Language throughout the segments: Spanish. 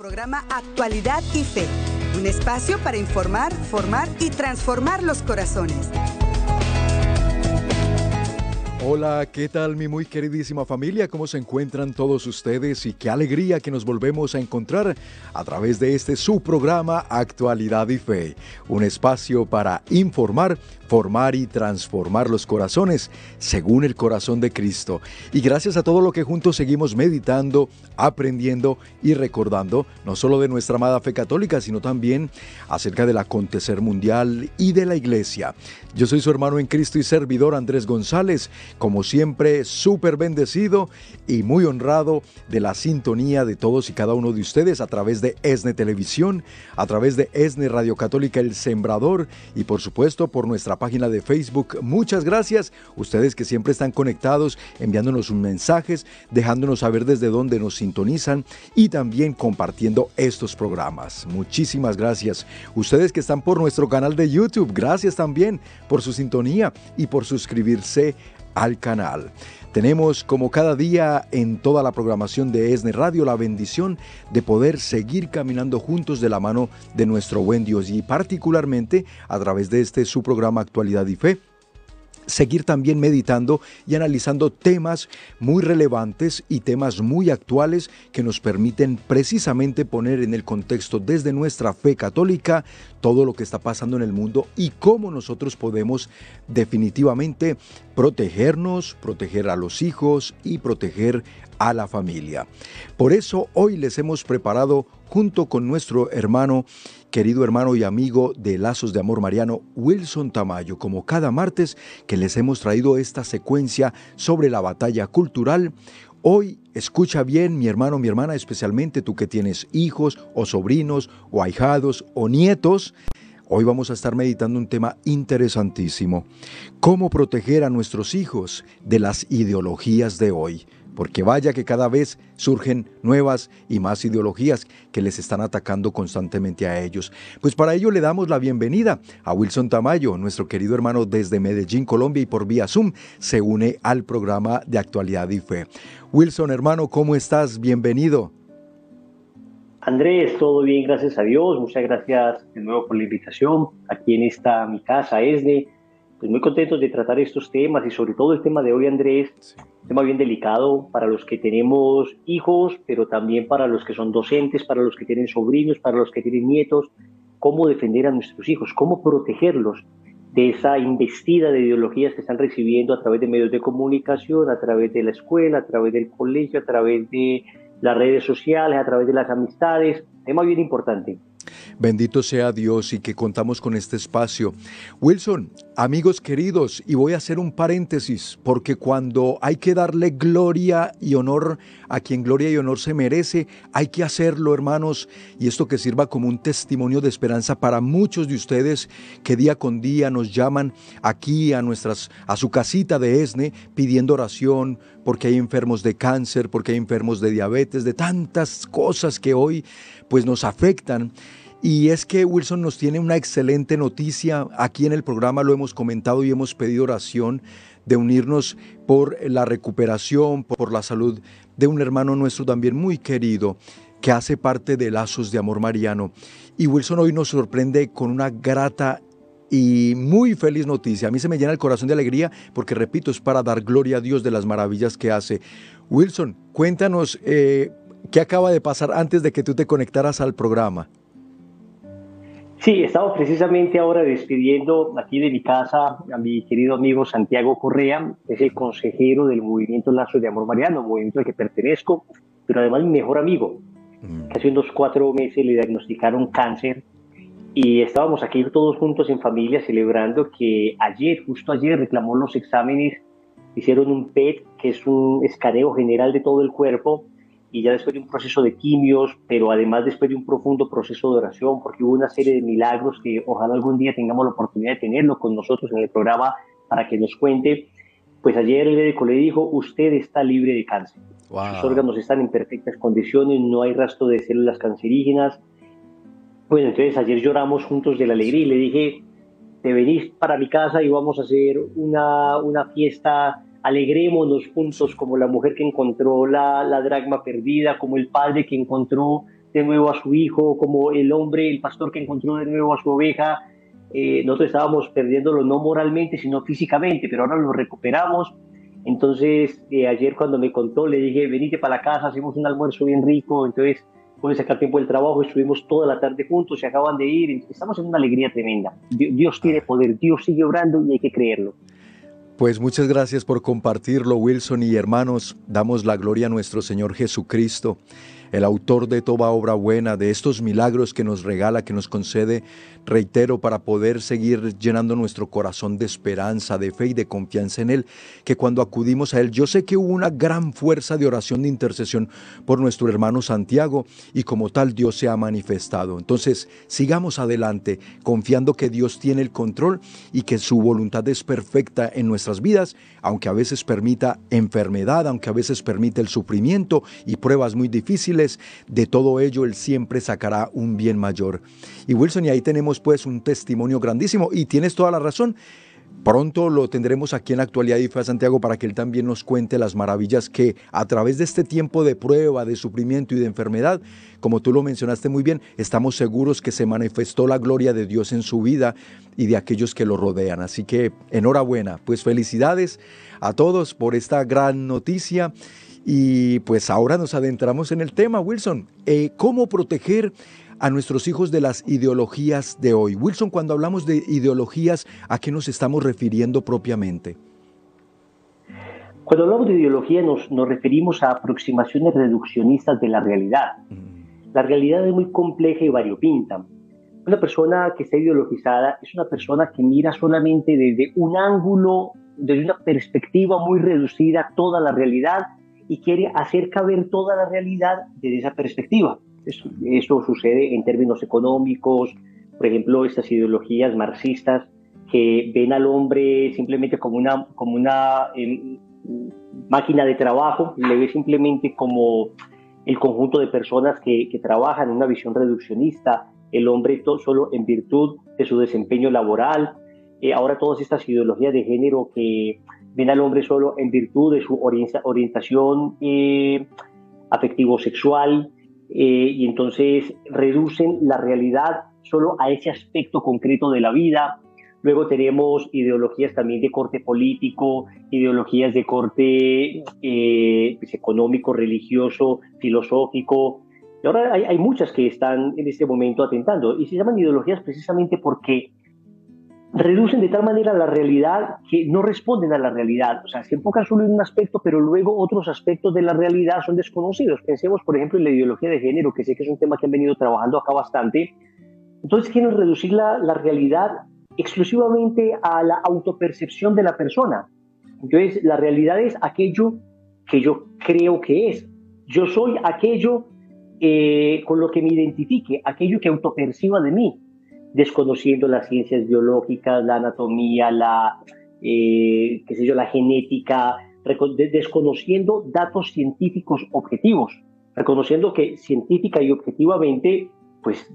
programa Actualidad y Fe, un espacio para informar, formar y transformar los corazones. Hola, ¿qué tal mi muy queridísima familia? ¿Cómo se encuentran todos ustedes? Y qué alegría que nos volvemos a encontrar a través de este su programa Actualidad y Fe, un espacio para informar, formar y transformar los corazones según el corazón de Cristo. Y gracias a todo lo que juntos seguimos meditando, aprendiendo y recordando, no solo de nuestra amada fe católica, sino también acerca del acontecer mundial y de la iglesia. Yo soy su hermano en Cristo y servidor Andrés González, como siempre súper bendecido y muy honrado de la sintonía de todos y cada uno de ustedes a través de ESNE Televisión, a través de ESNE Radio Católica El Sembrador y por supuesto por nuestra página de Facebook. Muchas gracias, ustedes que siempre están conectados, enviándonos sus mensajes, dejándonos saber desde dónde nos sintonizan y también compartiendo estos programas. Muchísimas gracias. Ustedes que están por nuestro canal de YouTube, gracias también por su sintonía y por suscribirse al canal. Tenemos como cada día en toda la programación de ESNE Radio la bendición de poder seguir caminando juntos de la mano de nuestro buen Dios y particularmente a través de este su programa Actualidad y Fe seguir también meditando y analizando temas muy relevantes y temas muy actuales que nos permiten precisamente poner en el contexto desde nuestra fe católica todo lo que está pasando en el mundo y cómo nosotros podemos definitivamente protegernos, proteger a los hijos y proteger a la familia. Por eso hoy les hemos preparado junto con nuestro hermano querido hermano y amigo de Lazos de Amor Mariano, Wilson Tamayo, como cada martes que les hemos traído esta secuencia sobre la batalla cultural. Hoy escucha bien mi hermano, mi hermana, especialmente tú que tienes hijos o sobrinos o ahijados o nietos. Hoy vamos a estar meditando un tema interesantísimo. ¿Cómo proteger a nuestros hijos de las ideologías de hoy? Porque vaya que cada vez surgen nuevas y más ideologías que les están atacando constantemente a ellos. Pues para ello le damos la bienvenida a Wilson Tamayo, nuestro querido hermano desde Medellín, Colombia y por vía Zoom se une al programa de actualidad y fe. Wilson, hermano, ¿cómo estás? Bienvenido. Andrés, todo bien, gracias a Dios. Muchas gracias de nuevo por la invitación. Aquí en esta mi casa, ESNE pues muy contentos de tratar estos temas y sobre todo el tema de hoy, Andrés, un tema bien delicado para los que tenemos hijos, pero también para los que son docentes, para los que tienen sobrinos, para los que tienen nietos, cómo defender a nuestros hijos, cómo protegerlos de esa investida de ideologías que están recibiendo a través de medios de comunicación, a través de la escuela, a través del colegio, a través de las redes sociales, a través de las amistades. Tema bien importante. Bendito sea Dios y que contamos con este espacio. Wilson, amigos queridos, y voy a hacer un paréntesis, porque cuando hay que darle gloria y honor a quien gloria y honor se merece, hay que hacerlo, hermanos, y esto que sirva como un testimonio de esperanza para muchos de ustedes que día con día nos llaman aquí a nuestras a su casita de Esne pidiendo oración porque hay enfermos de cáncer, porque hay enfermos de diabetes, de tantas cosas que hoy pues nos afectan. Y es que Wilson nos tiene una excelente noticia. Aquí en el programa lo hemos comentado y hemos pedido oración de unirnos por la recuperación, por la salud de un hermano nuestro también muy querido que hace parte de Lazos de Amor Mariano. Y Wilson hoy nos sorprende con una grata y muy feliz noticia. A mí se me llena el corazón de alegría porque, repito, es para dar gloria a Dios de las maravillas que hace. Wilson, cuéntanos eh, qué acaba de pasar antes de que tú te conectaras al programa. Sí, estamos precisamente ahora despidiendo aquí de mi casa a mi querido amigo Santiago Correa, que es el consejero del movimiento Lazo de Amor Mariano, movimiento al que pertenezco, pero además mi mejor amigo. Mm. Hace unos cuatro meses le diagnosticaron cáncer y estábamos aquí todos juntos en familia celebrando que ayer, justo ayer, reclamó los exámenes, hicieron un PET, que es un escaneo general de todo el cuerpo, y ya después de un proceso de quimios, pero además después de un profundo proceso de oración, porque hubo una serie de milagros que ojalá algún día tengamos la oportunidad de tenerlo con nosotros en el programa para que nos cuente. Pues ayer el médico le dijo, usted está libre de cáncer. Sus órganos están en perfectas condiciones, no hay rastro de células cancerígenas. Bueno, entonces ayer lloramos juntos de la alegría y le dije, te venís para mi casa y vamos a hacer una, una fiesta alegrémonos juntos como la mujer que encontró la, la dragma perdida, como el padre que encontró de nuevo a su hijo, como el hombre, el pastor que encontró de nuevo a su oveja. Eh, nosotros estábamos perdiéndolo no moralmente, sino físicamente, pero ahora lo recuperamos. Entonces, eh, ayer cuando me contó, le dije, venite para la casa, hacemos un almuerzo bien rico. Entonces, pude sacar tiempo del trabajo, estuvimos toda la tarde juntos, se acaban de ir. Estamos en una alegría tremenda. Dios tiene poder, Dios sigue obrando y hay que creerlo. Pues muchas gracias por compartirlo, Wilson y hermanos. Damos la gloria a nuestro Señor Jesucristo el autor de toda obra buena, de estos milagros que nos regala, que nos concede, reitero, para poder seguir llenando nuestro corazón de esperanza, de fe y de confianza en Él, que cuando acudimos a Él, yo sé que hubo una gran fuerza de oración, de intercesión por nuestro hermano Santiago y como tal Dios se ha manifestado. Entonces, sigamos adelante, confiando que Dios tiene el control y que su voluntad es perfecta en nuestras vidas, aunque a veces permita enfermedad, aunque a veces permita el sufrimiento y pruebas muy difíciles, de todo ello Él siempre sacará un bien mayor. Y Wilson, y ahí tenemos pues un testimonio grandísimo, y tienes toda la razón. Pronto lo tendremos aquí en Actualidad y Fe Santiago para que él también nos cuente las maravillas que a través de este tiempo de prueba, de sufrimiento y de enfermedad, como tú lo mencionaste muy bien, estamos seguros que se manifestó la gloria de Dios en su vida y de aquellos que lo rodean. Así que enhorabuena, pues felicidades a todos por esta gran noticia y pues ahora nos adentramos en el tema, Wilson. Eh, ¿Cómo proteger a nuestros hijos de las ideologías de hoy? Wilson, cuando hablamos de ideologías, ¿a qué nos estamos refiriendo propiamente? Cuando hablamos de ideología nos, nos referimos a aproximaciones reduccionistas de la realidad. Mm. La realidad es muy compleja y variopinta. Una persona que está ideologizada es una persona que mira solamente desde un ángulo, desde una perspectiva muy reducida toda la realidad y quiere hacer caber toda la realidad desde esa perspectiva. Eso, sucede en términos económicos, por ejemplo, estas ideologías marxistas que ven al hombre simplemente como una, como una em, máquina de trabajo, le ve simplemente como el conjunto de personas que, que trabajan una visión reduccionista, el hombre solo en virtud de su desempeño laboral. Eh, ahora todas estas ideologías de género que ven al hombre solo en virtud de su orientación eh, afectivo-sexual eh, y entonces reducen la realidad solo a ese aspecto concreto de la vida. Luego tenemos ideologías también de corte político, ideologías de corte eh, pues, económico, religioso, filosófico. Y ahora hay, hay muchas que están en este momento atentando y se llaman ideologías precisamente porque reducen de tal manera la realidad que no responden a la realidad. O sea, se enfocan solo en un aspecto, pero luego otros aspectos de la realidad son desconocidos. Pensemos, por ejemplo, en la ideología de género, que sé que es un tema que han venido trabajando acá bastante. Entonces quieren reducir la, realidad exclusivamente a la autopercepción de la persona. Entonces, la realidad es aquello que yo creo que es. Yo soy aquello eh, con lo que me identifique, aquello que autoperciba de mí desconociendo las ciencias biológicas, la anatomía, la, eh, qué sé yo, la genética, desconociendo datos científicos objetivos, reconociendo que científica y objetivamente, pues,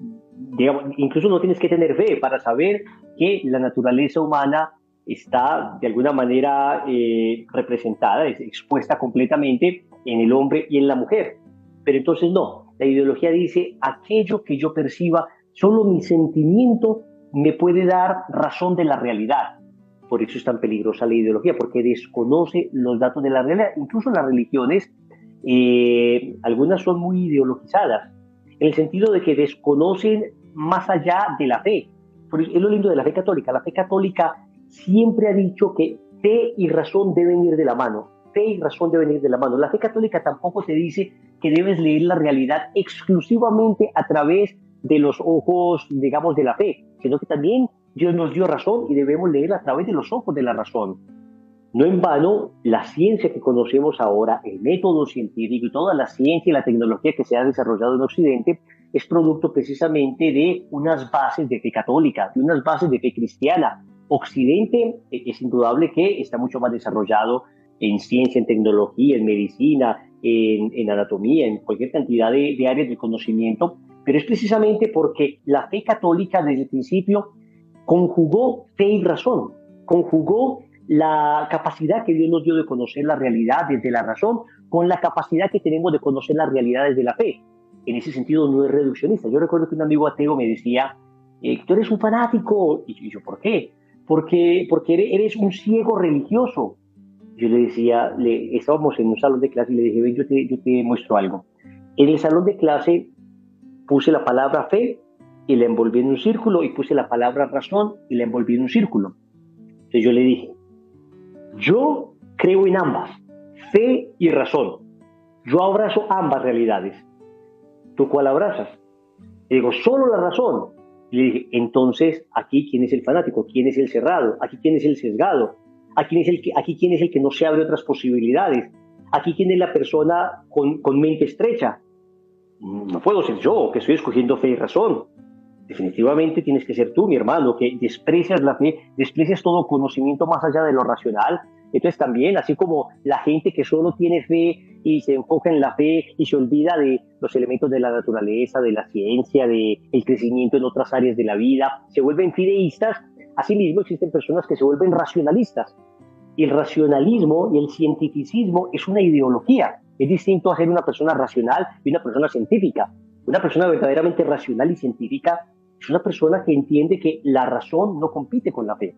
incluso no tienes que tener fe para saber que la naturaleza humana está de alguna manera eh, representada, es expuesta completamente en el hombre y en la mujer. Pero entonces no, la ideología dice aquello que yo perciba Solo mi sentimiento me puede dar razón de la realidad. Por eso es tan peligrosa la ideología, porque desconoce los datos de la realidad. Incluso las religiones, eh, algunas son muy ideologizadas, en el sentido de que desconocen más allá de la fe. Es lo lindo de la fe católica. La fe católica siempre ha dicho que fe y razón deben ir de la mano. Fe y razón deben ir de la mano. La fe católica tampoco te dice que debes leer la realidad exclusivamente a través de los ojos, digamos, de la fe, sino que también Dios nos dio razón y debemos leer a través de los ojos de la razón. No en vano, la ciencia que conocemos ahora, el método científico y toda la ciencia y la tecnología que se ha desarrollado en Occidente es producto precisamente de unas bases de fe católica, de unas bases de fe cristiana. Occidente eh, es indudable que está mucho más desarrollado en ciencia, en tecnología, en medicina, en, anatomía, en cualquier cantidad de, de áreas de conocimiento pero es precisamente porque la fe católica desde el principio conjugó fe y razón, conjugó la capacidad que Dios nos dio de conocer la realidad desde la razón con la capacidad que tenemos de conocer la realidad desde la fe. en ese sentido no es reduccionista. Yo recuerdo que un amigo ateo me decía, eh, tú eres un fanático. Y yo, ¿por qué? Porque, porque eres un ciego religioso. Yo le decía, le, estábamos en un salón de clase y le dije, ven, yo te, yo te muestro algo. En el salón de clase puse la palabra fe y la envolví en un círculo y puse la palabra razón y la envolví en un círculo. Entonces yo le dije, yo creo en ambas, fe y razón. Yo abrazo ambas realidades. ¿Tú cuál abrazas? Y digo, solo la razón. Y le dije, entonces, aquí quién es el fanático, quién es el cerrado, aquí quién es el sesgado, aquí quién es el que, aquí quién es el que no se abre otras posibilidades, aquí quién es la persona con, con mente estrecha. No puedo ser yo, que estoy escogiendo fe y razón. Definitivamente tienes que ser tú, mi hermano, que desprecias la fe, desprecias todo conocimiento más allá de lo racional, entonces también, así como la gente que solo tiene fe y se enfoca en la fe y se olvida de los elementos de la naturaleza, de la ciencia, de el crecimiento en otras áreas de la vida, se vuelven fideístas, asimismo existen personas que se vuelven racionalistas. El racionalismo y el cientificismo es una ideología. Es distinto a ser una persona racional y una persona científica. Una persona verdaderamente racional y científica es una persona que entiende que la razón no compite con la fe.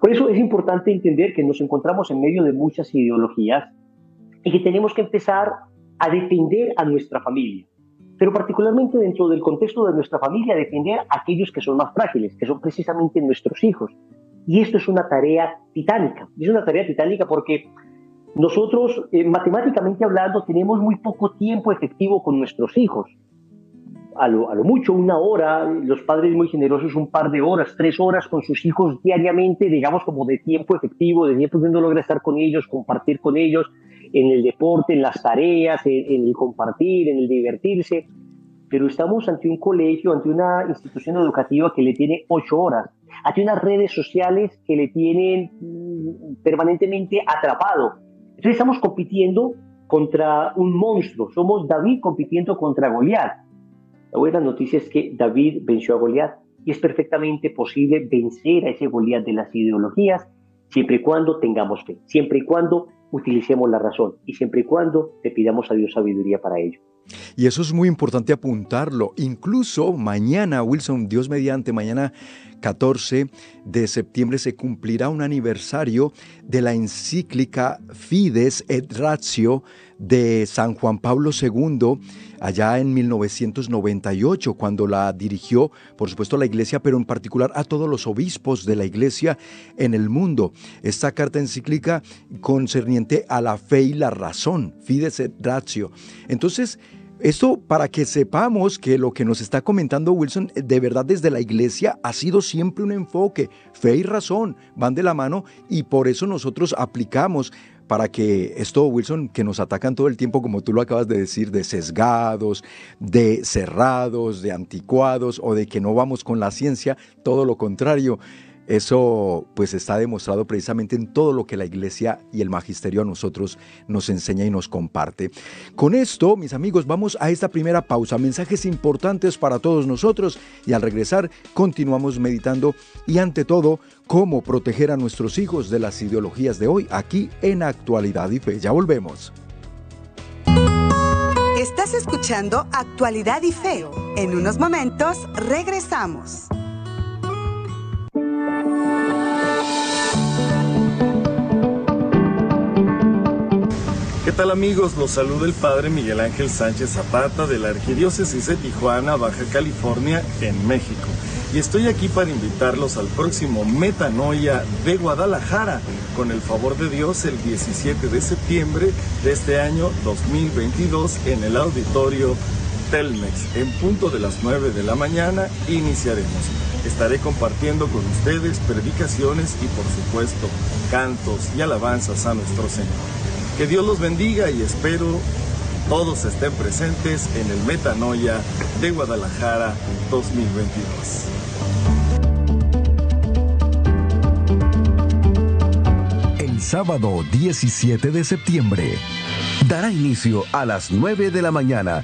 Por eso es importante entender que nos encontramos en medio de muchas ideologías y que tenemos que empezar a defender a nuestra familia, pero particularmente dentro del contexto de nuestra familia, defender a aquellos que son más frágiles, que son precisamente nuestros hijos. Y esto es una tarea titánica. Es una tarea titánica porque nosotros, eh, matemáticamente hablando, tenemos muy poco tiempo efectivo con nuestros hijos a lo, mucho una hora, los padres muy generosos un par de horas, tres horas con sus hijos diariamente, digamos como de tiempo efectivo, de tiempo que uno logra estar con ellos, compartir con ellos en el deporte, en las tareas, en, el compartir, en el divertirse. Pero estamos ante un colegio, ante una institución educativa que le tiene ocho horas, ante unas redes sociales que le tienen mm, permanentemente atrapado. Entonces estamos compitiendo contra un monstruo, somos David compitiendo contra Goliat la buena noticia es que David venció a Goliat y es perfectamente posible vencer a ese Goliat de las ideologías siempre y cuando tengamos fe, siempre y cuando utilicemos la razón y siempre y cuando le pidamos a Dios sabiduría para ello. Y eso es muy importante apuntarlo. Incluso mañana, Wilson, Dios mediante, mañana 14 de septiembre se cumplirá un aniversario de la encíclica Fides et Ratio de San Juan Pablo II, allá en 1998, cuando la dirigió, por supuesto, a la iglesia, pero en particular a todos los obispos de la iglesia en el mundo. Esta carta encíclica concerniente a la fe y la razón, Fides et Ratio. Entonces, esto para que sepamos que lo que nos está comentando Wilson de verdad desde la iglesia ha sido siempre un enfoque. Fe y razón van de la mano y por eso nosotros aplicamos para que esto, Wilson, que nos atacan todo el tiempo, como tú lo acabas de decir, de sesgados, de cerrados, de anticuados o de que no vamos con la ciencia, todo lo contrario. Eso pues está demostrado precisamente en todo lo que la iglesia y el magisterio a nosotros nos enseña y nos comparte. Con esto, mis amigos, vamos a esta primera pausa. Mensajes importantes para todos nosotros y al regresar continuamos meditando y ante todo cómo proteger a nuestros hijos de las ideologías de hoy aquí en Actualidad y Fe. Ya volvemos. Estás escuchando Actualidad y Fe. En unos momentos regresamos. Tal amigos? Los saluda el Padre Miguel Ángel Sánchez Zapata de la Arquidiócesis de Tijuana, Baja California, en México. Y estoy aquí para invitarlos al próximo Metanoia de Guadalajara, con el favor de Dios, el 17 de septiembre de este año 2022 en el auditorio Telmex. En punto de las 9 de la mañana iniciaremos. Estaré compartiendo con ustedes predicaciones y por supuesto cantos y alabanzas a nuestro Señor. Que Dios los bendiga y espero todos estén presentes en el Metanoia de Guadalajara 2022. El sábado 17 de septiembre dará inicio a las 9 de la mañana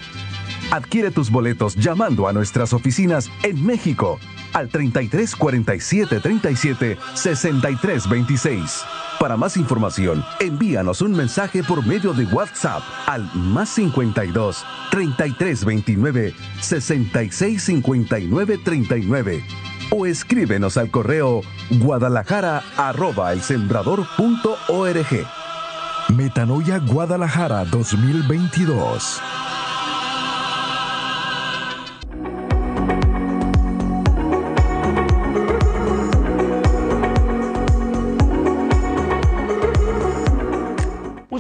Adquiere tus boletos llamando a nuestras oficinas en México al 33 47 37 63 26. Para más información, envíanos un mensaje por medio de WhatsApp al más 52 33 29 66 59 39 o escríbenos al correo guadalajara arroba Metanoia Guadalajara 2022.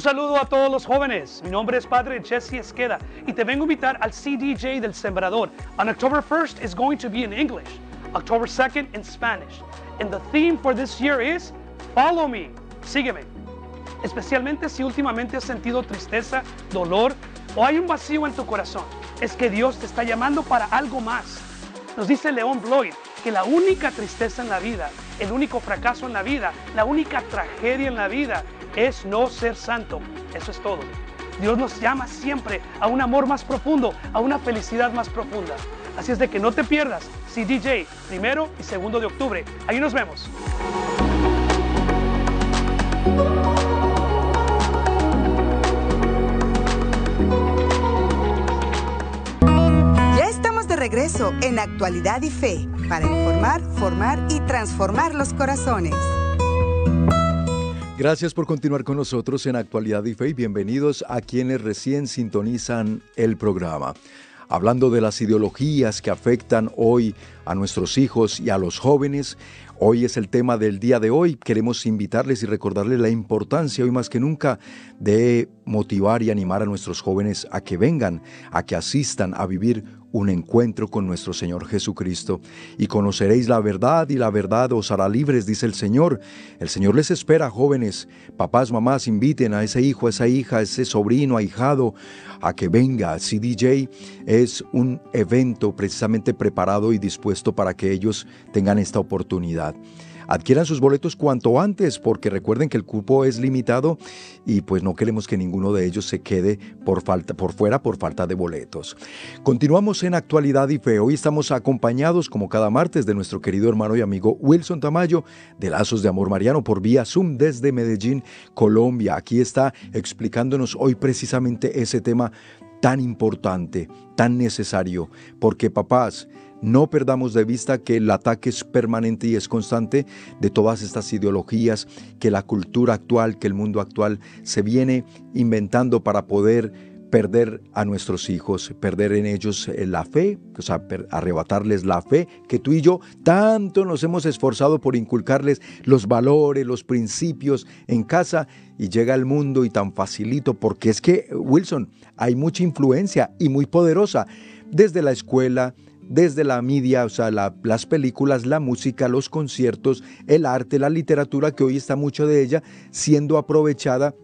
Saludo a todos los jóvenes. Mi nombre es Padre Jesse Esqueda y te vengo a invitar al CDJ del Sembrador. On October 1st is going to be in English, October 2nd in Spanish. And the theme for this year is Follow Me. Sígueme. Especialmente si últimamente has sentido tristeza, dolor o hay un vacío en tu corazón. Es que Dios te está llamando para algo más. Nos dice León Bloyd que la única tristeza en la vida, el único fracaso en la vida, la única tragedia en la vida es no ser santo. Eso es todo. Dios nos llama siempre a un amor más profundo, a una felicidad más profunda. Así es de que no te pierdas CDJ, primero y segundo de octubre. Ahí nos vemos. Ya estamos de regreso en Actualidad y Fe para informar, formar y transformar los corazones. Gracias por continuar con nosotros en Actualidad y Fe y bienvenidos a quienes recién sintonizan el programa. Hablando de las ideologías que afectan hoy a nuestros hijos y a los jóvenes, hoy es el tema del día de hoy. Queremos invitarles y recordarles la importancia hoy más que nunca de motivar y animar a nuestros jóvenes a que vengan, a que asistan a vivir un encuentro con nuestro Señor Jesucristo. Y conoceréis la verdad y la verdad os hará libres, dice el Señor. El Señor les espera, jóvenes. Papás, mamás, inviten a ese hijo, a esa hija, a ese sobrino, ahijado, a que venga. CDJ es un evento precisamente preparado y dispuesto para que ellos tengan esta oportunidad. Adquieran sus boletos cuanto antes porque recuerden que el cupo es limitado y pues no queremos que ninguno de ellos se quede por, falta, por fuera por falta de boletos. Continuamos en Actualidad y Fe. Hoy estamos acompañados como cada martes de nuestro querido hermano y amigo Wilson Tamayo de Lazos de Amor Mariano por vía Zoom desde Medellín, Colombia. Aquí está explicándonos hoy precisamente ese tema tan importante, tan necesario, porque papás, no perdamos de vista que el ataque es permanente y es constante de todas estas ideologías que la cultura actual, que el mundo actual se viene inventando para poder perder a nuestros hijos, perder en ellos eh, la fe, o sea, arrebatarles la fe que tú y yo tanto nos hemos esforzado por inculcarles los valores, los principios en casa y llega al mundo y tan facilito, porque es que, Wilson, hay mucha influencia y muy poderosa desde la escuela, desde la media, o sea, las películas, la música, los conciertos, el arte, la literatura, que hoy está mucho de ella siendo aprovechada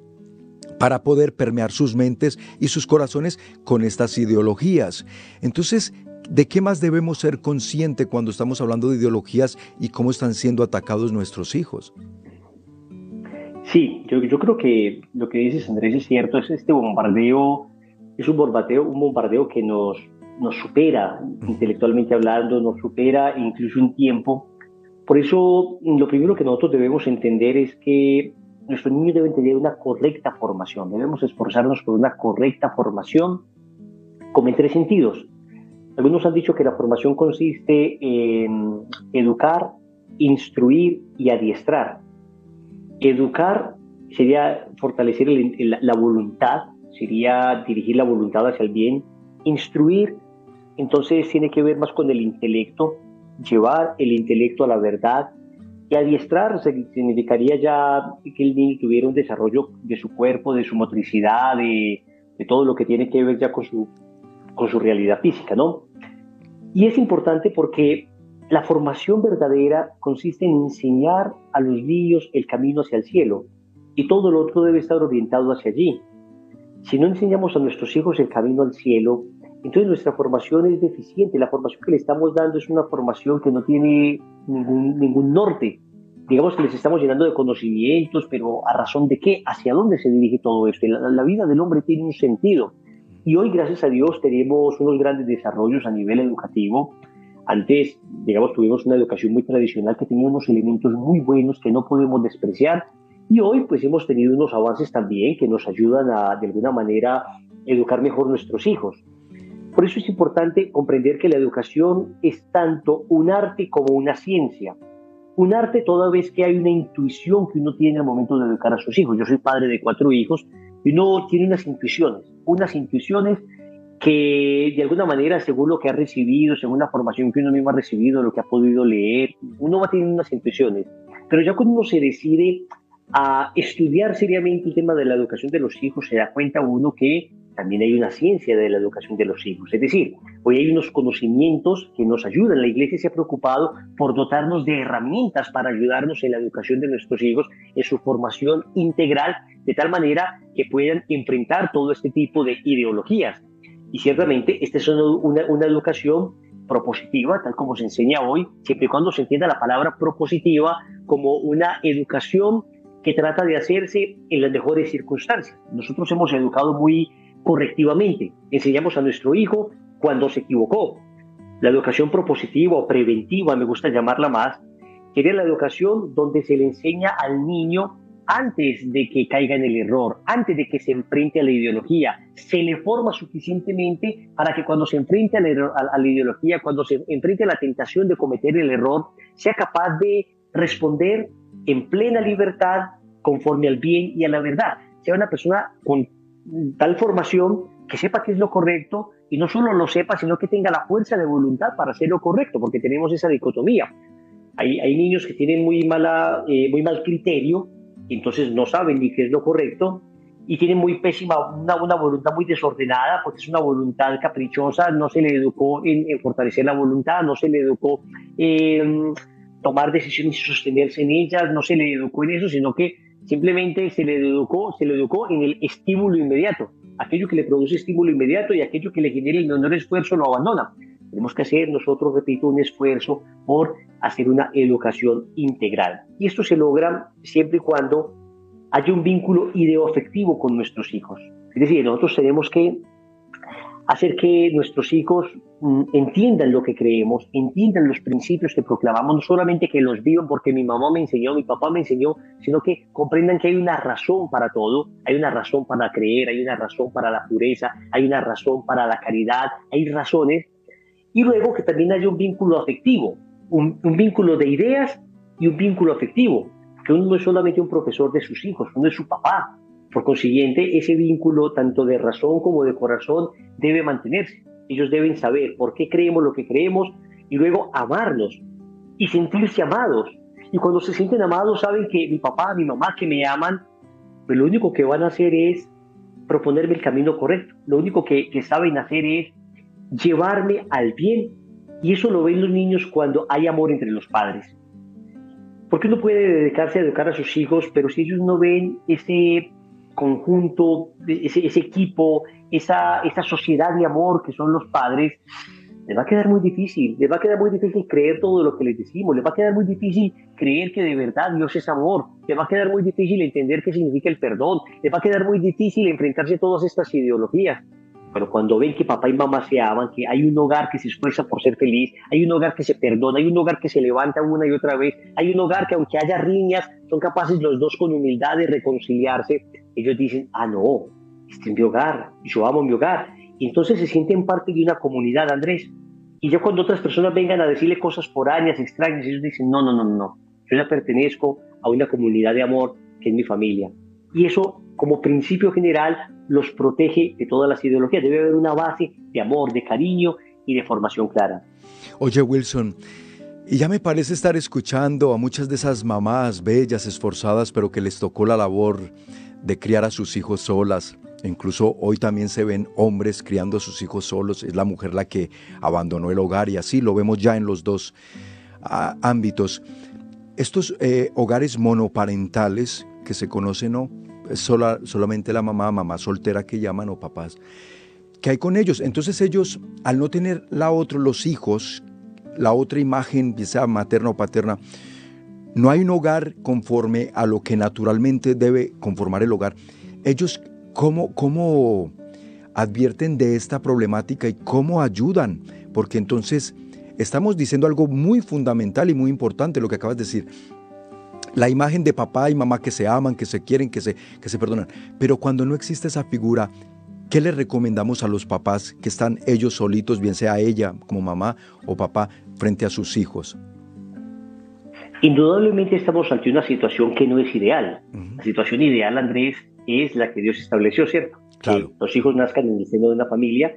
para poder permear sus mentes y sus corazones con estas ideologías. Entonces, ¿de qué más debemos ser conscientes cuando estamos hablando de ideologías y cómo están siendo atacados nuestros hijos? Sí, yo, yo creo que lo que dices Andrés es cierto, es este bombardeo, es un bombardeo, un bombardeo que nos, nos supera, intelectualmente hablando, nos supera incluso en tiempo. Por eso, lo primero que nosotros debemos entender es que nuestros niños deben tener una correcta formación, debemos esforzarnos por una correcta formación, como en tres sentidos. Algunos han dicho que la formación consiste en educar, instruir y adiestrar. Educar sería fortalecer la voluntad, sería dirigir la voluntad hacia el bien. Instruir entonces tiene que ver más con el intelecto, llevar el intelecto a la verdad y adiestrar significaría ya que el niño tuviera un desarrollo de su cuerpo, de su motricidad, de, todo lo que tiene que ver ya con su, con su realidad física, ¿no? Y es importante porque la formación verdadera consiste en enseñar a los niños el camino hacia el cielo y todo lo otro debe estar orientado hacia allí. Si no enseñamos a nuestros hijos el camino al cielo, entonces nuestra formación es deficiente, la formación que le estamos dando es una formación que no tiene ningún, ningún norte. Digamos que les estamos llenando de conocimientos, pero ¿a razón de qué? ¿Hacia dónde se dirige todo esto? La, la vida del hombre tiene un sentido. Y hoy, gracias a Dios, tenemos unos grandes desarrollos a nivel educativo. Antes, digamos, tuvimos una educación muy tradicional que tenía unos elementos muy buenos que no podemos despreciar. Y hoy, pues, hemos tenido unos avances también que nos ayudan a, de alguna manera, educar mejor nuestros hijos. Por eso es importante comprender que la educación es tanto un arte como una ciencia. Un arte toda vez que hay una intuición que uno tiene al momento de educar a sus hijos. Yo soy padre de cuatro hijos y uno tiene unas intuiciones, unas intuiciones que de alguna manera, según lo que ha recibido, según la formación que uno mismo ha recibido, lo que ha podido leer, uno va teniendo unas intuiciones. Pero ya cuando uno se decide a estudiar seriamente el tema de la educación de los hijos, se da cuenta uno que también hay una ciencia de la educación de los hijos. Es decir, hoy hay unos conocimientos que nos ayudan. La iglesia se ha preocupado por dotarnos de herramientas para ayudarnos en la educación de nuestros hijos, en su formación integral, de tal manera que puedan enfrentar todo este tipo de ideologías. Y ciertamente esta es una, una educación propositiva, tal como se enseña hoy, siempre y cuando se entienda la palabra propositiva como una educación que trata de hacerse en las mejores circunstancias. Nosotros hemos educado muy correctivamente. Enseñamos a nuestro hijo cuando se equivocó. La educación propositiva o preventiva, me gusta llamarla más, sería la educación donde se le enseña al niño antes de que caiga en el error, antes de que se enfrente a la ideología, se le forma suficientemente para que cuando se enfrente a la, a la ideología, cuando se enfrente a la tentación de cometer el error, sea capaz de responder en plena libertad, conforme al bien y a la verdad. Sea una persona con tal formación que sepa qué es lo correcto y no solo lo sepa, sino que tenga la fuerza de voluntad para hacer lo correcto, porque tenemos esa dicotomía. Hay, hay niños que tienen muy, mala, eh, muy mal criterio, y entonces no saben ni qué es lo correcto, y tienen muy pésima, una, una, voluntad muy desordenada, porque es una voluntad caprichosa, no se le educó en, en fortalecer la voluntad, no se le educó en tomar decisiones y sostenerse en ellas, no se le educó en eso, sino que Simplemente se le educó, se le educó en el estímulo inmediato. Aquello que le produce estímulo inmediato y aquello que le genera el menor esfuerzo lo abandona. Tenemos que hacer nosotros, repito, un esfuerzo por hacer una educación integral. Y esto se logra siempre y cuando haya un vínculo ideoafectivo con nuestros hijos. Es decir, nosotros tenemos que hacer que nuestros hijos mm, entiendan lo que creemos, entiendan los principios que proclamamos, no solamente que los vivan porque mi mamá me enseñó, mi papá me enseñó, sino que comprendan que hay una razón para todo, hay una razón para creer, hay una razón para la pureza, hay una razón para la caridad, hay razones, y luego que también haya un vínculo afectivo, un, un vínculo de ideas y un vínculo afectivo, que uno no es solamente un profesor de sus hijos, uno es su papá, por consiguiente, ese vínculo tanto de razón como de corazón debe mantenerse. Ellos deben saber por qué creemos lo que creemos y luego amarlos y sentirse amados. Y cuando se sienten amados saben que mi papá, mi mamá que me aman, pues lo único que van a hacer es proponerme el camino correcto. Lo único que, que saben hacer es llevarme al bien. Y eso lo ven los niños cuando hay amor entre los padres. Porque uno puede dedicarse a educar a sus hijos, pero si ellos no ven ese conjunto, ese, ese equipo, esa, esa sociedad de amor que son los padres, les va a quedar muy difícil, les va a quedar muy difícil creer todo lo que les decimos, les va a quedar muy difícil creer que de verdad Dios es amor, les va a quedar muy difícil entender qué significa el perdón, les va a quedar muy difícil enfrentarse a todas estas ideologías. Pero cuando ven que papá y mamá se aman, que hay un hogar que se esfuerza por ser feliz, hay un hogar que se perdona, hay un hogar que se levanta una y otra vez, hay un hogar que aunque haya riñas, son capaces los dos con humildad de reconciliarse, ellos dicen, ah, no, este es mi hogar, yo amo mi hogar. Y entonces se sienten parte de una comunidad, Andrés. Y ya cuando otras personas vengan a decirle cosas foráneas, extrañas, ellos dicen, no, no, no, no, yo ya pertenezco a una comunidad de amor que es mi familia. Y eso, como principio general, los protege de todas las ideologías. Debe haber una base de amor, de cariño y de formación clara. Oye, Wilson, y ya me parece estar escuchando a muchas de esas mamás bellas, esforzadas, pero que les tocó la labor de criar a sus hijos solas. Incluso hoy también se ven hombres criando a sus hijos solos. Es la mujer la que abandonó el hogar y así lo vemos ya en los dos ah, ámbitos. Estos eh, hogares monoparentales que se conocen, ¿no? Sola, solamente la mamá, mamá soltera que llaman o papás. ¿Qué hay con ellos? Entonces ellos, al no tener la otra, los hijos, la otra imagen, sea materna o paterna, no hay un hogar conforme a lo que naturalmente debe conformar el hogar. Ellos, ¿cómo, cómo advierten de esta problemática y cómo ayudan, porque entonces estamos diciendo algo muy fundamental y muy importante, lo que acabas de decir. La imagen de papá y mamá que se aman, que se quieren, que se, que se perdonan. Pero cuando no existe esa figura, ¿qué le recomendamos a los papás que están ellos solitos, bien sea ella como mamá o papá, frente a sus hijos? Indudablemente estamos ante una situación que no es ideal. La situación ideal, Andrés, es la que Dios estableció, ¿cierto? Que los hijos nazcan en el seno de una familia,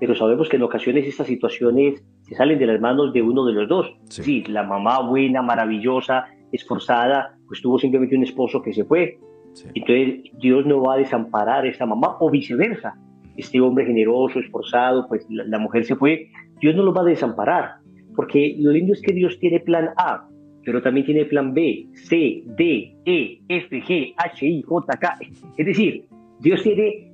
pero sabemos que en ocasiones estas situaciones se salen de las manos de uno de los dos. Sí. la mamá buena, maravillosa, esforzada, pues tuvo simplemente un esposo que se fue. Entonces Dios no va a desamparar a esta mamá o viceversa. Este hombre generoso, esforzado, pues la, la mujer se fue, Dios no lo va a desamparar. Porque lo lindo es que Dios tiene plan A, pero también tiene plan B, C, D, E, F, G, H, I, J, K. Es decir, Dios tiene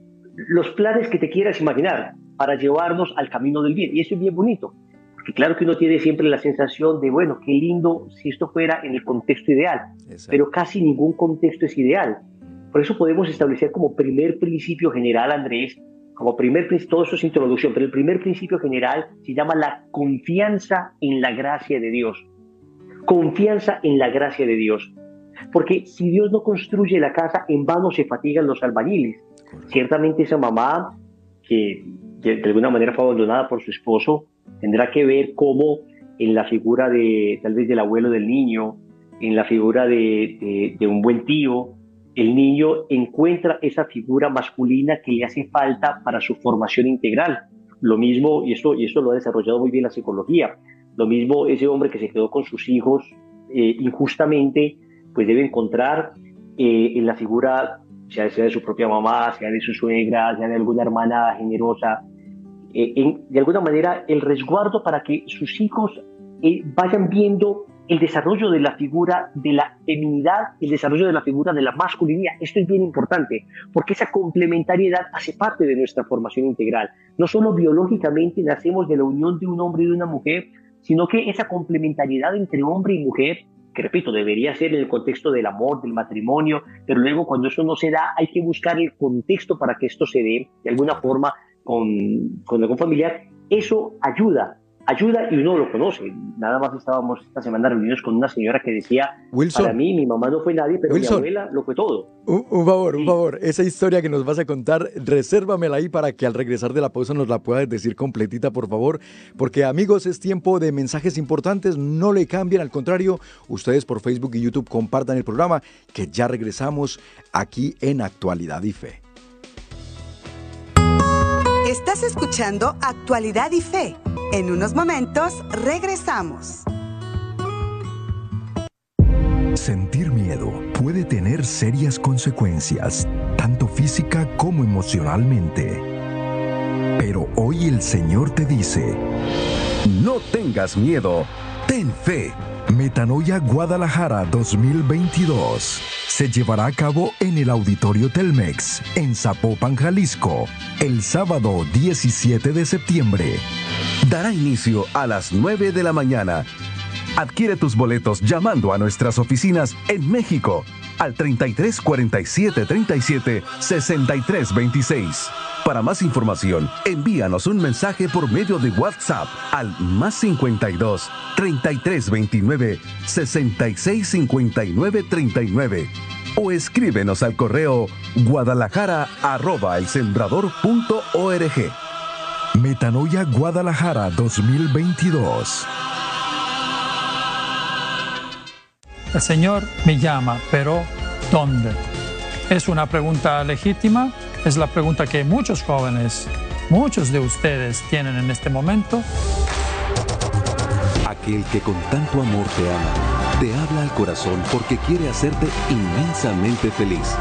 los planes que te quieras imaginar para llevarnos al camino del bien. Y eso es bien bonito. Porque claro que uno tiene siempre la sensación de, bueno, qué lindo si esto fuera en el contexto ideal, pero casi ningún contexto es ideal. Por eso podemos establecer como primer principio general, Andrés, como primer principio, todo eso es introducción, pero el primer principio general se llama la confianza en la gracia de Dios. Confianza en la gracia de Dios. Porque si Dios no construye la casa, en vano se fatigan los albañiles. Ciertamente esa mamá, que de alguna manera fue abandonada por su esposo, tendrá que ver cómo en la figura de tal vez del abuelo del niño, en la figura de, un buen tío, el niño encuentra esa figura masculina que le hace falta para su formación integral. Lo mismo, y esto, y esto lo ha desarrollado muy bien la psicología, lo mismo ese hombre que se quedó con sus hijos eh, injustamente, pues debe encontrar eh, en la figura, sea, sea de su propia mamá, sea de su suegra, sea de alguna hermana generosa, eh, de alguna manera el resguardo para que sus hijos eh, vayan viendo el desarrollo de la figura de la feminidad, el desarrollo de la figura de la masculinidad. Esto es bien importante, porque esa complementariedad hace parte de nuestra formación integral. No solo biológicamente nacemos de la unión de un hombre y de una mujer, sino que esa complementariedad entre hombre y mujer, que repito, debería ser en el contexto del amor, del matrimonio, pero luego cuando eso no se da, hay que buscar el contexto para que esto se dé de alguna forma con, con algún familiar, eso ayuda, ayuda y uno lo conoce. Nada más estábamos esta semana reunidos con una señora que decía, para mí mi mamá no fue nadie, pero mi abuela lo fue todo. Un, favor, un favor, esa historia que nos vas a contar, resérvamela ahí para que al regresar de la pausa nos la puedas decir completita, por favor, porque amigos, es tiempo de mensajes importantes, no le cambien, al contrario, ustedes por Facebook y YouTube compartan el programa, que ya regresamos aquí en Actualidad y Fe. Escuchando Actualidad y Fe. En unos momentos regresamos. Sentir miedo puede tener serias consecuencias, tanto física como emocionalmente. Pero hoy el Señor te dice, no tengas miedo, ten fe. Metanoia Guadalajara 2022 se llevará a cabo en el Auditorio Telmex, en Zapopan, Jalisco, el sábado 17 de septiembre. Dará inicio a las 9 de la mañana. Adquiere tus boletos llamando a nuestras oficinas en México al 33 47 37 63 26. Para más información, envíanos un mensaje por medio de WhatsApp al más 52 33 29 66 59 39 o escríbenos al correo guadalajara arroba Metanoia Guadalajara 2022. El Señor me llama, pero ¿dónde? Es una pregunta legítima, es la pregunta que muchos jóvenes, muchos de ustedes tienen en este momento. Aquel que con tanto amor te ama, te habla al corazón porque quiere hacerte inmensamente feliz.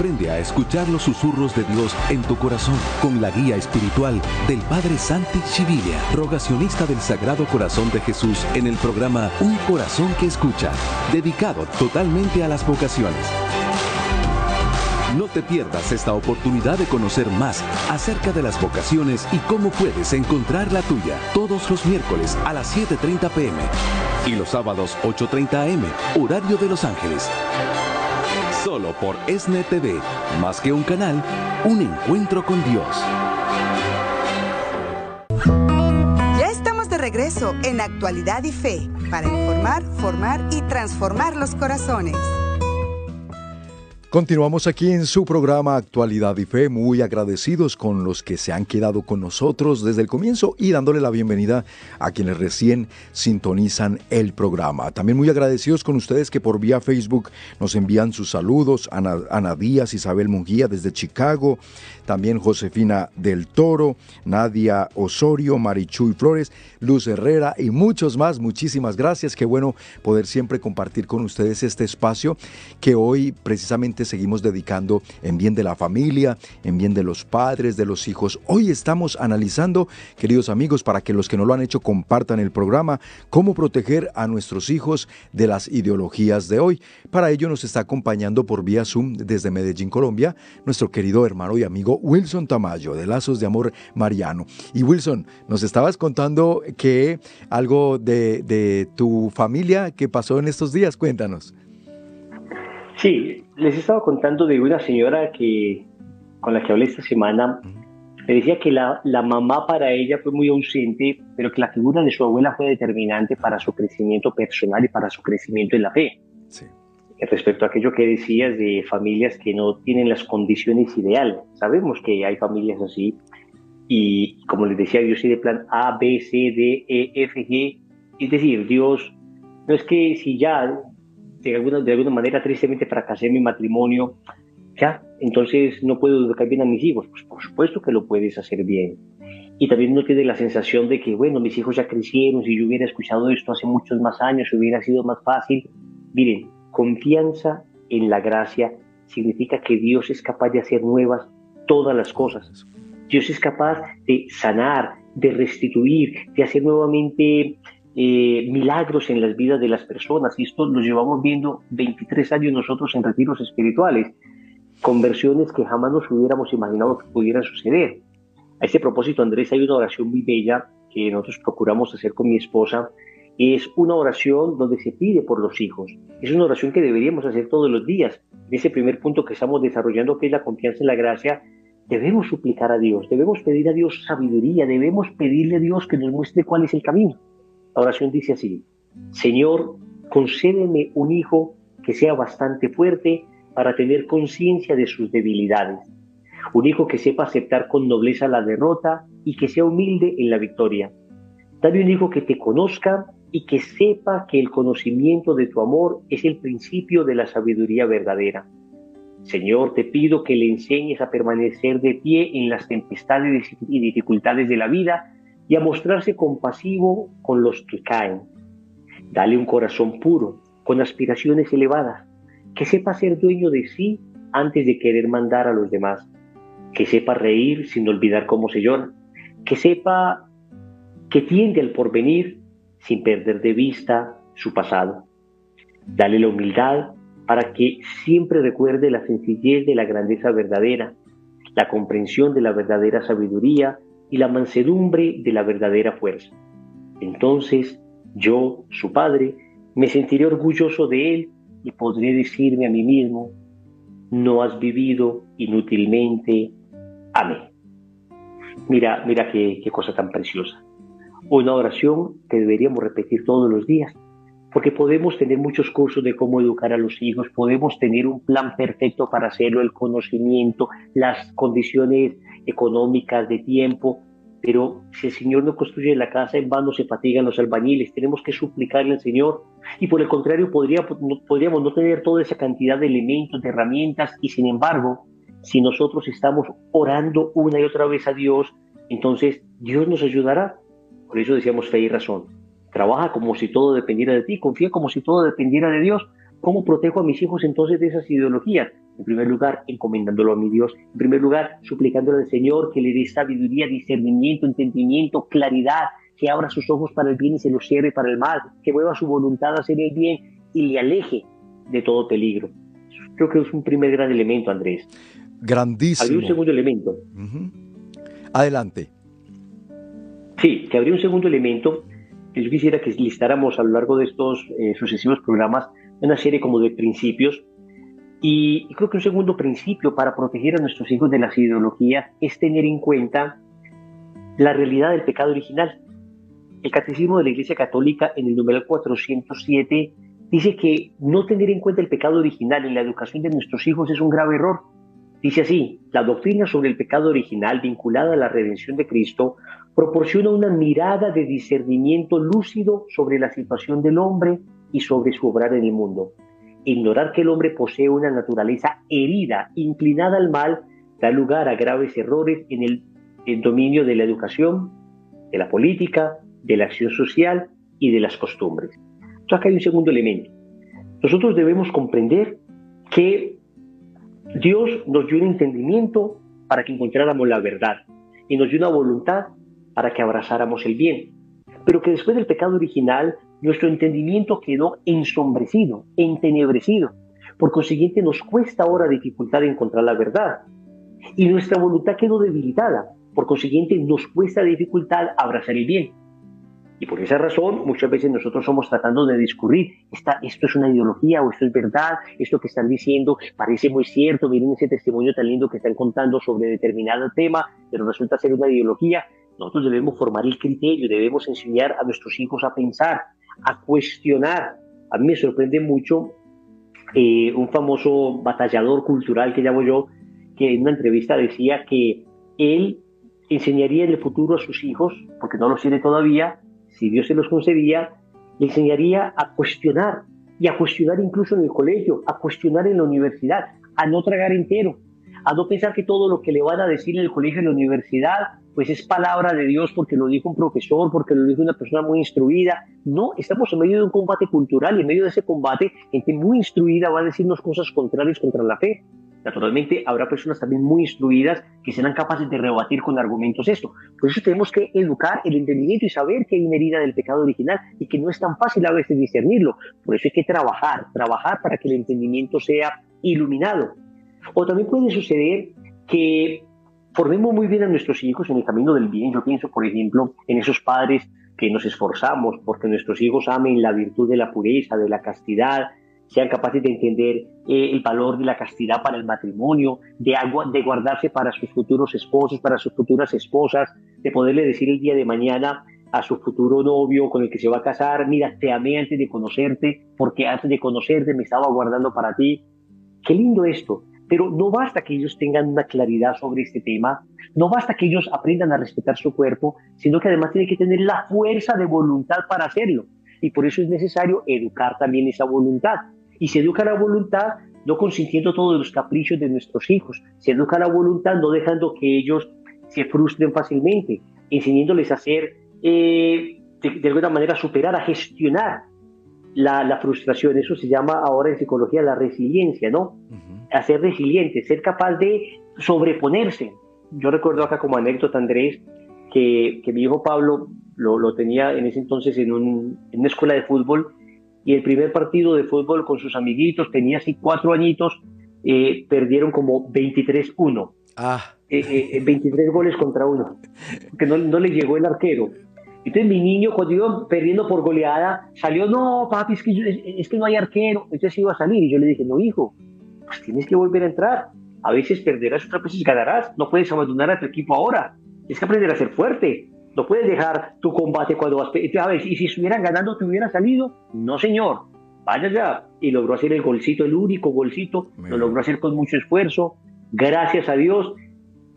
Aprende a escuchar los susurros de Dios en tu corazón con la guía espiritual del Padre Santi Chivilia, rogacionista del Sagrado Corazón de Jesús en el programa Un Corazón que Escucha, dedicado totalmente a las vocaciones. No te pierdas esta oportunidad de conocer más acerca de las vocaciones y cómo puedes encontrar la tuya todos los miércoles a las 7.30 pm y los sábados 8.30 am, horario de Los Ángeles solo por ESNE TV, más que un canal, un encuentro con Dios. Ya estamos de regreso en Actualidad y Fe para informar, formar y transformar los corazones. Continuamos aquí en su programa Actualidad y Fe, muy agradecidos con los que se han quedado con nosotros desde el comienzo y dándole la bienvenida a quienes recién sintonizan el programa. También muy agradecidos con ustedes que por vía Facebook nos envían sus saludos, Ana, Ana Díaz, Isabel Mungía desde Chicago, también Josefina del Toro, Nadia Osorio, Marichuy Flores, Luz Herrera y muchos más. Muchísimas gracias, qué bueno poder siempre compartir con ustedes este espacio que hoy precisamente seguimos dedicando en bien de la familia, en bien de los padres, de los hijos. Hoy estamos analizando, queridos amigos, para que los que no lo han hecho compartan el programa, cómo proteger a nuestros hijos de las ideologías de hoy. Para ello nos está acompañando por vía Zoom desde Medellín, Colombia, nuestro querido hermano y amigo Wilson Tamayo de Lazos de Amor Mariano. Y Wilson, nos estabas contando que algo de, de tu familia que pasó en estos días, cuéntanos. Sí, les estaba contando de una señora que con la que hablé esta semana. Me decía que la, la, mamá para ella fue muy ausente, pero que la figura de su abuela fue determinante para su crecimiento personal y para su crecimiento en la fe. Sí. Respecto a aquello que decías de familias que no tienen las condiciones ideales, sabemos que hay familias así, y como les decía, Dios de plan A, B, C, D, E, F, G, es decir, Dios no es que si ya de alguna, de alguna manera tristemente fracasé en mi matrimonio, ya, entonces no puedo educar bien a mis hijos. Pues por supuesto que lo puedes hacer bien. Y también no tiene la sensación de que, bueno, mis hijos ya crecieron, si yo hubiera escuchado esto hace muchos más años, hubiera sido más fácil. Miren, confianza en la gracia significa que Dios es capaz de hacer nuevas todas las cosas. Dios es capaz de sanar, de restituir, de hacer nuevamente eh, milagros en las vidas de las personas. Y esto lo llevamos viendo 23 años nosotros en retiros espirituales, conversiones que jamás nos hubiéramos imaginado que pudieran suceder. A este propósito, Andrés, hay una oración muy bella que nosotros procuramos hacer con mi esposa. Es una oración donde se pide por los hijos. Es una oración que deberíamos hacer todos los días. En ese primer punto que estamos desarrollando, que es la confianza en la gracia, debemos suplicar a Dios, debemos pedir a Dios sabiduría, debemos pedirle a Dios que nos muestre cuál es el camino. La oración dice así, Señor, concédeme un hijo que sea bastante fuerte para tener conciencia de sus debilidades, un hijo que sepa aceptar con nobleza la derrota y que sea humilde en la victoria. Dame un hijo que te conozca y que sepa que el conocimiento de tu amor es el principio de la sabiduría verdadera. Señor, te pido que le enseñes a permanecer de pie en las tempestades y dificultades de la vida y a mostrarse compasivo con los que caen. Dale un corazón puro, con aspiraciones elevadas, que sepa ser dueño de sí antes de querer mandar a los demás, que sepa reír sin olvidar cómo se llora, que sepa que tiende al porvenir sin perder de vista su pasado. Dale la humildad para que siempre recuerde la sencillez de la grandeza verdadera, la comprensión de la verdadera sabiduría y la mansedumbre de la verdadera fuerza. Entonces yo, su padre, me sentiré orgulloso de él y podré decirme a mí mismo, no has vivido inútilmente. Amén. Mira, mira qué, qué cosa tan preciosa. Una oración que deberíamos repetir todos los días, porque podemos tener muchos cursos de cómo educar a los hijos, podemos tener un plan perfecto para hacerlo, el conocimiento, las condiciones económicas, de tiempo, pero si el Señor no construye la casa, en vano se fatigan los albañiles. Tenemos que suplicarle al Señor. Y por el contrario, podríamos no tener toda esa cantidad de elementos, de herramientas, y sin embargo, si nosotros estamos orando una y otra vez a Dios, entonces Dios nos ayudará. Por eso decíamos fe y razón. Trabaja como si todo dependiera de ti, confía como si todo dependiera de Dios. ¿Cómo protejo a mis hijos entonces de esas ideologías? En primer lugar, encomendándolo a mi Dios. En primer lugar, suplicándole al Señor que le dé sabiduría, discernimiento, entendimiento, claridad, que abra sus ojos para el bien y se los cierre para el mal, que mueva su voluntad a hacer el bien y le aleje de todo peligro. Creo que es un primer gran elemento, Andrés. Grandísimo. Habría un segundo elemento. Adelante. Sí, que habría un segundo elemento que yo quisiera que listáramos a lo largo de estos eh, sucesivos programas una serie como de principios Y creo que un segundo principio para proteger a nuestros hijos de las ideologías es tener en cuenta la realidad del pecado original. El Catecismo de la Iglesia Católica en el numeral 407 dice que no tener en cuenta el pecado original en la educación de nuestros hijos es un grave error. Dice así, la doctrina sobre el pecado original vinculada a la redención de Cristo proporciona una mirada de discernimiento lúcido sobre la situación del hombre y sobre su obrar en el mundo. Ignorar que el hombre posee una naturaleza herida, inclinada al mal, da lugar a graves errores en el, dominio de la educación, de la política, de la acción social y de las costumbres. Entonces acá hay un segundo elemento. Nosotros debemos comprender que Dios nos dio un entendimiento para que encontráramos la verdad y nos dio una voluntad para que abrazáramos el bien. Pero que después del pecado original nuestro entendimiento quedó ensombrecido, entenebrecido. Por consiguiente, nos cuesta ahora dificultad encontrar la verdad. Y nuestra voluntad quedó debilitada. Por consiguiente, nos cuesta dificultad abrazar el bien. Y por esa razón, muchas veces nosotros somos tratando de discurrir, esta, esto es una ideología o esto es verdad, esto que están diciendo parece muy cierto, miren ese testimonio tan lindo que están contando sobre determinado tema, pero resulta ser una ideología. Nosotros debemos formar el criterio, debemos enseñar a nuestros hijos a pensar, a cuestionar. A mí me sorprende mucho eh, un famoso batallador cultural que llamo yo, que en una entrevista decía que él enseñaría en el futuro a sus hijos, porque no los tiene todavía, si Dios se los concedía, le enseñaría a cuestionar, y a cuestionar incluso en el colegio, a cuestionar en la universidad, a no tragar entero, a no pensar que todo lo que le van a decir en el colegio, en la universidad, pues es palabra de Dios porque lo dijo un profesor, porque lo dijo una persona muy instruida. No, estamos en medio de un combate cultural y en medio de ese combate, gente muy instruida va a decirnos cosas contrarias contra la fe. Naturalmente, habrá personas también muy instruidas que serán capaces de rebatir con argumentos esto. Por eso tenemos que educar el entendimiento y saber que hay una herida del pecado original y que no es tan fácil a veces discernirlo. Por eso hay que trabajar, trabajar para que el entendimiento sea iluminado. O también puede suceder que formemos muy bien a nuestros hijos en el camino del bien. Yo pienso, por ejemplo, en esos padres que nos esforzamos porque nuestros hijos amen la virtud de la pureza, de la castidad, sean capaces de entender eh, el valor de la castidad para el matrimonio, de, de guardarse para sus futuros esposos, para sus futuras esposas, de poderle decir el día de mañana a su futuro novio con el que se va a casar, mira, te amé antes de conocerte, porque antes de conocerte me estaba guardando para ti. Qué lindo esto, pero no basta que ellos tengan una claridad sobre este tema, no basta que ellos aprendan a respetar su cuerpo, sino que además tienen que tener la fuerza de voluntad para hacerlo. Y por eso es necesario educar también esa voluntad. Y se educa la voluntad no consintiendo todos los caprichos de nuestros hijos, se educa la voluntad no dejando que ellos se frustren fácilmente, enseñándoles a hacer, eh, de, alguna manera, superar, a gestionar la, la, frustración. Eso se llama ahora en psicología la resiliencia, ¿no? a ser resiliente, ser capaz de sobreponerse. Yo recuerdo acá como anécdota, Andrés, que, que mi hijo Pablo lo, lo, tenía en ese entonces en, un, en, una escuela de fútbol y el primer partido de fútbol con sus amiguitos, tenía así cuatro añitos, eh, perdieron como 23-1. Ah. 23 eh, eh, goles contra uno, que no, no le llegó el arquero. Entonces mi niño, cuando iba perdiendo por goleada, salió, no, papi, es que, es que no hay arquero. Entonces iba a salir y yo le dije, no, hijo, pues tienes que volver a entrar. A veces perderás, otras veces ganarás. No puedes abandonar a tu equipo ahora. Tienes que aprender a ser fuerte. No puedes dejar tu combate cuando vas. A ver, y si estuvieran ganando, te hubieran salido. No, señor. Vaya ya. Y logró hacer el golcito, el único golcito. Lo logró hacer con mucho esfuerzo. Gracias a Dios.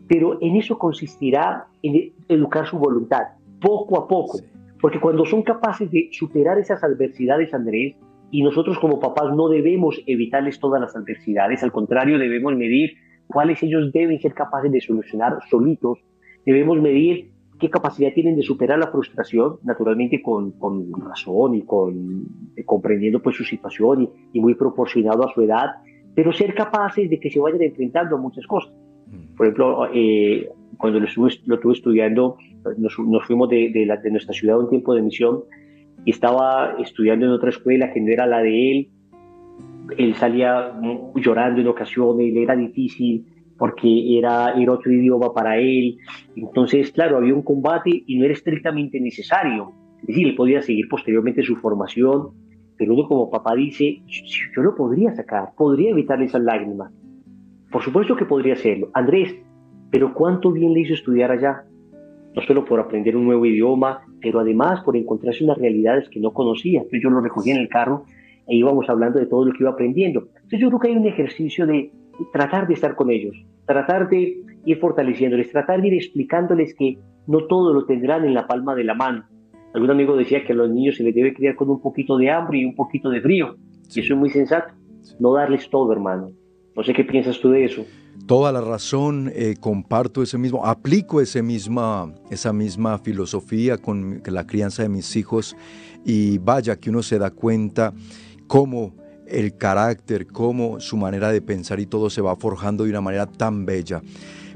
Pero en eso consistirá en educar su voluntad, poco a poco. Porque cuando son capaces de superar esas adversidades, Andrés, y nosotros como papás no debemos evitarles todas las adversidades, al contrario, debemos medir cuáles ellos deben ser capaces de solucionar solitos, debemos medir qué capacidad tienen de superar la frustración, naturalmente con, con razón y con eh, comprendiendo pues su situación y, y, muy proporcionado a su edad, pero ser capaces de que se vayan enfrentando a muchas cosas. Mm. Por ejemplo, eh, cuando lo estuve, lo estuve estudiando, nos, nos fuimos de, de, la, de nuestra ciudad un tiempo de misión y estaba estudiando en otra escuela que no era la de él. Él salía llorando en ocasiones, le era difícil porque era, era otro idioma para él. Entonces, claro, había un combate y no era estrictamente necesario. Es decir, él podía seguir posteriormente su formación, pero uno como papá dice, yo lo podría sacar, podría evitarle esas lágrimas. Por supuesto que podría hacerlo. Andrés, pero ¿cuánto bien le hizo estudiar allá? No solo por aprender un nuevo idioma, pero además por encontrarse unas realidades que no conocía. Entonces yo lo recogí en el carro e íbamos hablando de todo lo que iba aprendiendo. Entonces yo creo que hay un ejercicio de tratar de estar con ellos, tratar de ir fortaleciéndoles, tratar de ir explicándoles que no todo lo tendrán en la palma de la mano. Algún amigo decía que a los niños se les debe criar con un poquito de hambre y un poquito de frío. Y eso es muy sensato. No darles todo, hermano. No sé qué piensas tú de eso. Toda la razón, eh, comparto ese mismo, aplico ese misma, esa misma filosofía con la crianza de mis hijos y vaya que uno se da cuenta cómo el carácter, cómo su manera de pensar y todo se va forjando de una manera tan bella,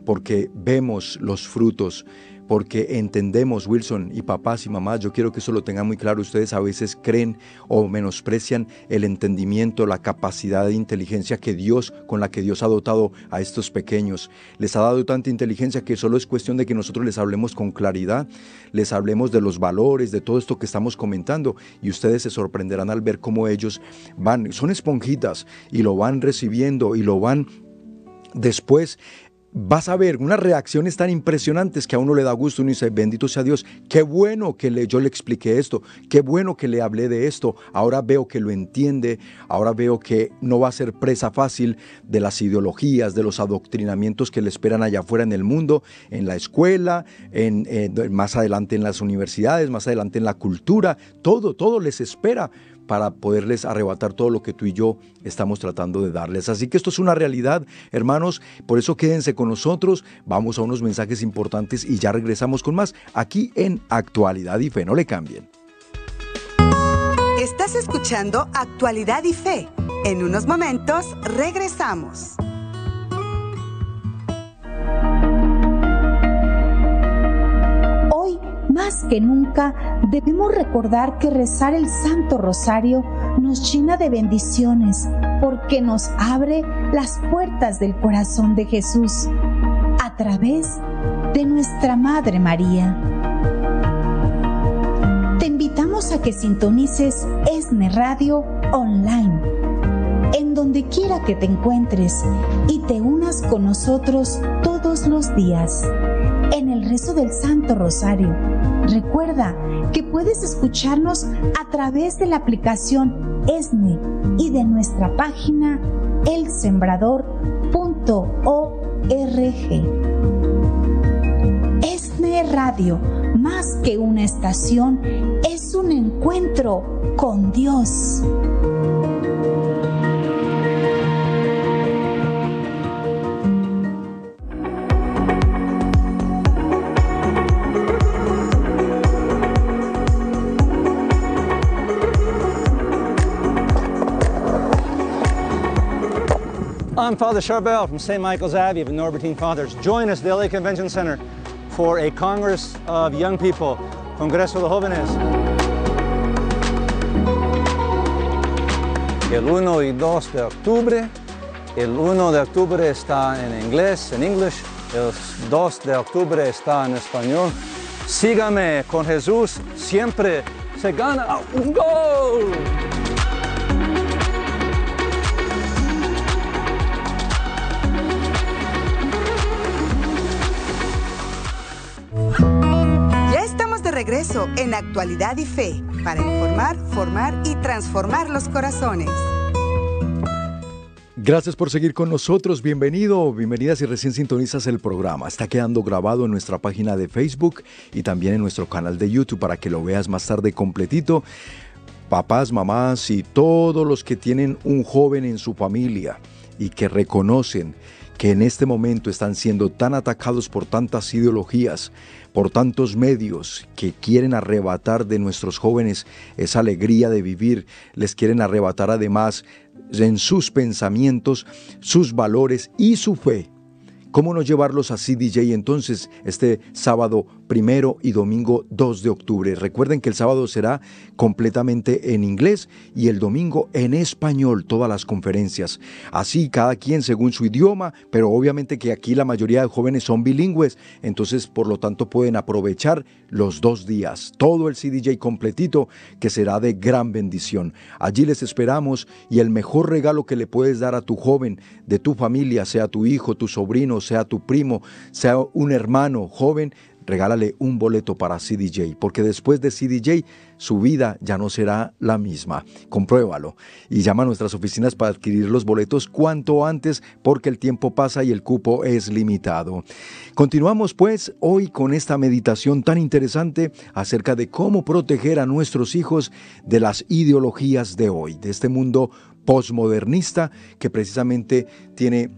porque vemos los frutos porque entendemos, Wilson y papás y mamás, yo quiero que eso lo tengan muy claro, ustedes a veces creen o menosprecian el entendimiento, la capacidad de inteligencia que Dios, con la que Dios ha dotado a estos pequeños. Les ha dado tanta inteligencia que solo es cuestión de que nosotros les hablemos con claridad, les hablemos de los valores, de todo esto que estamos comentando y ustedes se sorprenderán al ver cómo ellos van, son esponjitas y lo van recibiendo y lo van después vas a ver unas reacciones tan impresionantes que a uno le da gusto. Uno dice, bendito sea Dios, qué bueno que yo le expliqué esto, qué bueno que le hablé de esto. Ahora veo que lo entiende, ahora veo que no va a ser presa fácil de las ideologías, de los adoctrinamientos que le esperan allá afuera en el mundo, en la escuela, en, más adelante en las universidades, más adelante en la cultura. Todo, todo les espera para poderles arrebatar todo lo que tú y yo estamos tratando de darles. Así que esto es una realidad, hermanos, por eso quédense con nosotros, vamos a unos mensajes importantes y ya regresamos con más aquí en Actualidad y Fe, no le cambien. Estás escuchando Actualidad y Fe. En unos momentos regresamos. Más que nunca debemos recordar que rezar el Santo Rosario nos llena de bendiciones porque nos abre las puertas del corazón de Jesús a través de nuestra Madre María. Te invitamos a que sintonices ESNE Radio online, en donde quiera que te encuentres y te unas con nosotros todos los días rezo del Santo Rosario. Recuerda que puedes escucharnos a través de la aplicación ESNE y de nuestra página elsembrador.org. ESNE Radio, más que una estación, es un encuentro con Dios. I'm Father Charbel from St. Michael's Abbey of the Norbertine Fathers. Join us at the LA Convention Center for a Congress of Young People, Congreso de Jóvenes. El 1 y 2 de octubre. El 1 de octubre está en inglés, en English. El 2 de octubre está en español. Sígame con Jesús, siempre se gana un gol. Regreso en Actualidad y Fe para informar, formar y transformar los corazones. Gracias por seguir con nosotros. Bienvenido, bienvenida si recién sintonizas el programa. Está quedando grabado en nuestra página de Facebook y también en nuestro canal de YouTube para que lo veas más tarde completito. Papás, mamás y todos los que tienen un joven en su familia y que reconocen que en este momento están siendo tan atacados por tantas ideologías, por tantos medios que quieren arrebatar de nuestros jóvenes esa alegría de vivir, les quieren arrebatar además en sus pensamientos, sus valores y su fe ¿Cómo no llevarlos a CDJ entonces este sábado primero y domingo 2 de octubre? Recuerden que el sábado será completamente en inglés y el domingo en español, todas las conferencias. Así cada quien según su idioma, pero obviamente que aquí la mayoría de jóvenes son bilingües, entonces por lo tanto pueden aprovechar los dos días, todo el CDJ completito, que será de gran bendición. Allí les esperamos y el mejor regalo que le puedes dar a tu joven de tu familia, sea tu hijo, tu sobrino, sea tu primo, sea un hermano joven, regálale un boleto para CDJ, porque después de CDJ su vida ya no será la misma. Compruébalo y llama a nuestras oficinas para adquirir los boletos cuanto antes, porque el tiempo pasa y el cupo es limitado. Continuamos pues hoy con esta meditación tan interesante acerca de cómo proteger a nuestros hijos de las ideologías de hoy, de este mundo postmodernista que precisamente tiene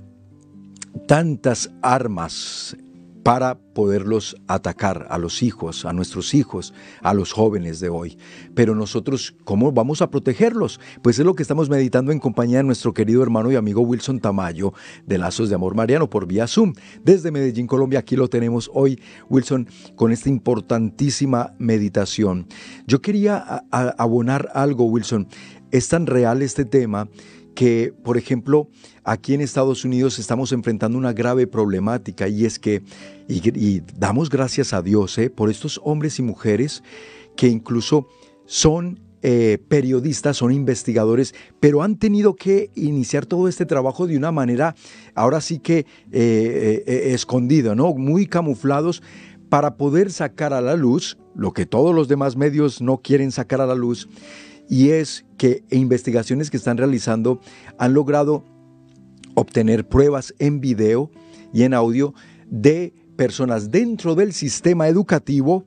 tantas armas para poderlos atacar a los hijos, a nuestros hijos, a los jóvenes de hoy. Pero nosotros, ¿cómo vamos a protegerlos? Pues es lo que estamos meditando en compañía de nuestro querido hermano y amigo Wilson Tamayo de Lazos de Amor Mariano por vía Zoom. Desde Medellín, Colombia, aquí lo tenemos hoy, Wilson, con esta importantísima meditación. Yo quería abonar algo, Wilson. Es tan real este tema que, por ejemplo, aquí en Estados Unidos estamos enfrentando una grave problemática y es que, y, damos gracias a Dios eh, por estos hombres y mujeres que incluso son eh, periodistas, son investigadores, pero han tenido que iniciar todo este trabajo de una manera, ahora sí que eh, escondida, ¿no? Muy camuflados para poder sacar a la luz lo que todos los demás medios no quieren sacar a la luz y es que investigaciones que están realizando han logrado obtener pruebas en video y en audio de personas dentro del sistema educativo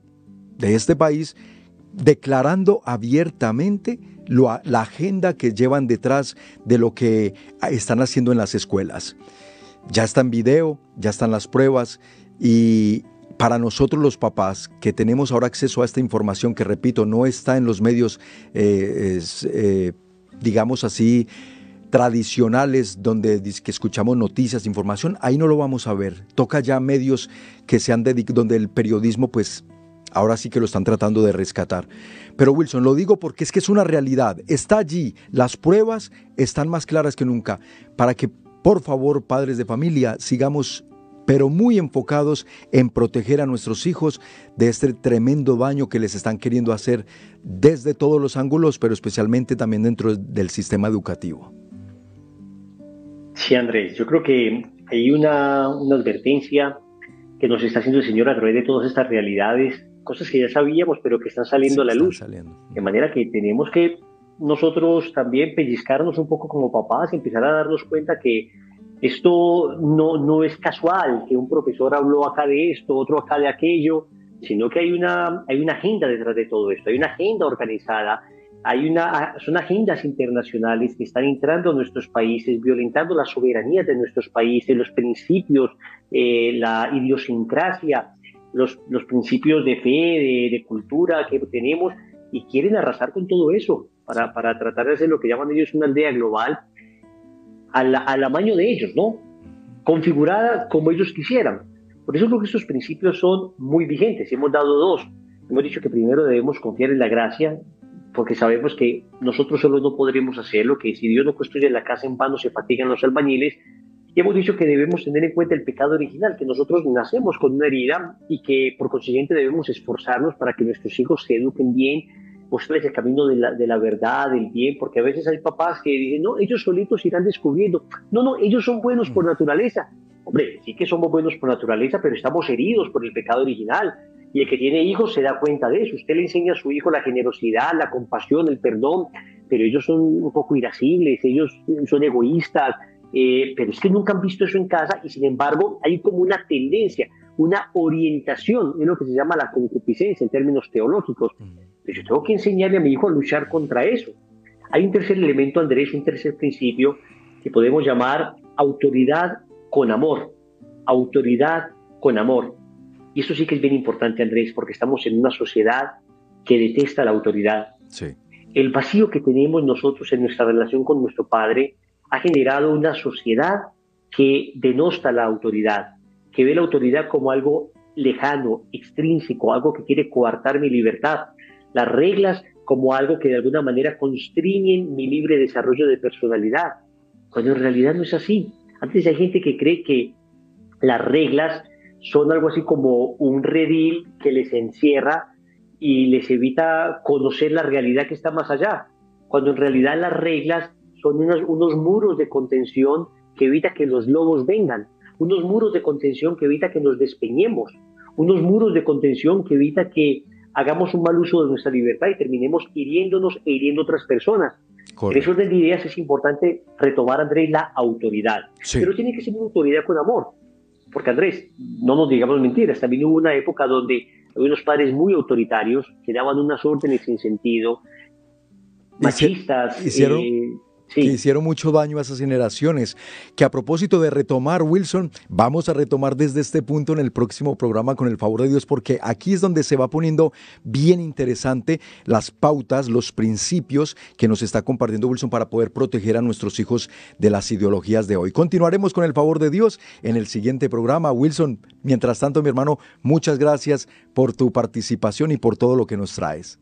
de este país declarando abiertamente la agenda que llevan detrás de lo que están haciendo en las escuelas. Ya está en video, ya están las pruebas y, para nosotros los papás que tenemos ahora acceso a esta información que, repito, no está en los medios, eh, eh, digamos así, tradicionales donde que escuchamos noticias, información, ahí no lo vamos a ver. Toca ya medios que se han dedicado, donde el periodismo pues ahora sí que lo están tratando de rescatar. Pero Wilson, lo digo porque es que es una realidad, está allí, las pruebas están más claras que nunca, para que por favor, padres de familia, sigamos pero muy enfocados en proteger a nuestros hijos de este tremendo daño que les están queriendo hacer desde todos los ángulos, pero especialmente también dentro del sistema educativo. Sí, Andrés, yo creo que hay una, advertencia que nos está haciendo el Señor a través de todas estas realidades, cosas que ya sabíamos, pero que están saliendo a la luz. De manera que tenemos que nosotros también pellizcarnos un poco como papás, empezar a darnos cuenta que esto no, no es casual que un profesor habló acá de esto, otro acá de aquello, sino que hay una, hay una agenda detrás de todo esto, hay una agenda organizada, hay una, son agendas internacionales que están entrando a nuestros países, violentando la soberanía de nuestros países, los principios, eh, la idiosincrasia, los, los principios de fe, de, de, cultura que tenemos, y quieren arrasar con todo eso para, para tratar de hacer lo que llaman ellos una aldea global al, al de ellos, ¿no? Configurada como ellos quisieran. Por eso creo que estos principios son muy vigentes. Hemos dado dos. Hemos dicho que primero debemos confiar en la gracia, porque sabemos que nosotros solo no podremos hacerlo, que si Dios no construye la casa en vano se fatigan los albañiles. Y hemos dicho que debemos tener en cuenta el pecado original, que nosotros nacemos con una herida y que por consiguiente debemos esforzarnos para que nuestros hijos se eduquen bien, mostrarles el camino de la, de la, verdad, del bien, porque a veces hay papás que dicen, no, ellos solitos irán descubriendo. No, no, ellos son buenos por naturaleza. Hombre, sí que somos buenos por naturaleza, pero estamos heridos por el pecado original. Y el que tiene hijos se da cuenta de eso. Usted le enseña a su hijo la generosidad, la compasión, el perdón, pero ellos son un poco irascibles, ellos son egoístas, eh, pero es que nunca han visto eso en casa y sin embargo hay como una tendencia, una orientación en lo que se llama la concupiscencia en términos teológicos. Pero yo tengo que enseñarle a mi hijo a luchar contra eso. Hay un tercer elemento, Andrés, un tercer principio que podemos llamar autoridad con amor. Autoridad con amor. Y eso sí que es bien importante, Andrés, porque estamos en una sociedad que detesta la autoridad. El vacío que tenemos nosotros en nuestra relación con nuestro Padre ha generado una sociedad que denosta la autoridad. que ve la autoridad como algo lejano, extrínseco, algo que quiere coartar mi libertad. Las reglas como algo que de alguna manera constriñen mi libre desarrollo de personalidad, cuando en realidad no es así. Antes hay gente que cree que las reglas son algo así como un redil que les encierra y les evita conocer la realidad que está más allá, cuando en realidad las reglas son unos, unos muros de contención que evita que los lobos vengan, unos muros de contención que evita que nos despeñemos, unos muros de contención que evita que hagamos un mal uso de nuestra libertad y terminemos hiriéndonos e hiriendo otras personas. En esos de ideas es importante retomar, Andrés, la autoridad. Pero tiene que ser una autoridad con amor. Porque, Andrés, no nos digamos mentiras, también hubo una época donde había unos padres muy autoritarios que daban unas órdenes sin sentido, machistas. Hicieron, eh, que hicieron mucho daño a esas generaciones. Que a propósito de retomar, Wilson, vamos a retomar desde este punto en el próximo programa con el favor de Dios, porque aquí es donde se va poniendo bien interesante las pautas, los principios que nos está compartiendo Wilson para poder proteger a nuestros hijos de las ideologías de hoy. Continuaremos con el favor de Dios en el siguiente programa. Wilson, mientras tanto, mi hermano, muchas gracias por tu participación y por todo lo que nos traes.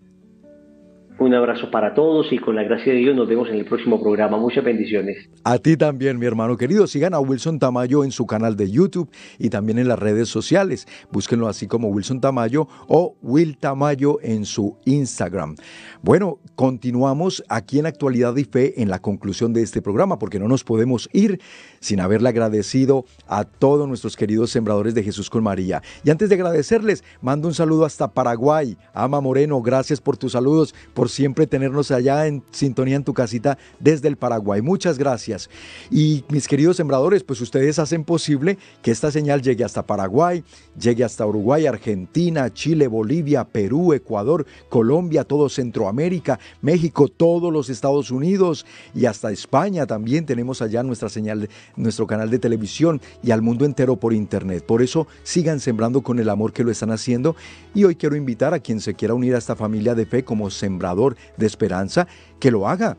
Un abrazo para todos y con la gracia de Dios nos vemos en el próximo programa. Muchas bendiciones. A ti también, mi hermano querido. Sigan a Wilson Tamayo en su canal de YouTube y también en las redes sociales. Búsquenlo así como Wilson Tamayo o Will Tamayo en su Instagram. Bueno, continuamos aquí en Actualidad y Fe en la conclusión de este programa porque no nos podemos ir sin haberle agradecido a todos nuestros queridos sembradores de Jesús con María. Y antes de agradecerles, mando un saludo hasta Paraguay. Ama Moreno, gracias por tus saludos, por siempre tenernos allá en sintonía en tu casita desde el Paraguay. Muchas gracias. Y mis queridos sembradores, pues ustedes hacen posible que esta señal llegue hasta Paraguay, llegue hasta Uruguay, Argentina, Chile, Bolivia, Perú, Ecuador, Colombia, todo Centroamérica, México, todos los Estados Unidos y hasta España también tenemos allá nuestra señal, nuestro canal de televisión y al mundo entero por internet. Por eso sigan sembrando con el amor que lo están haciendo y hoy quiero invitar a quien se quiera unir a esta familia de fe como sembrador de esperanza, que lo haga.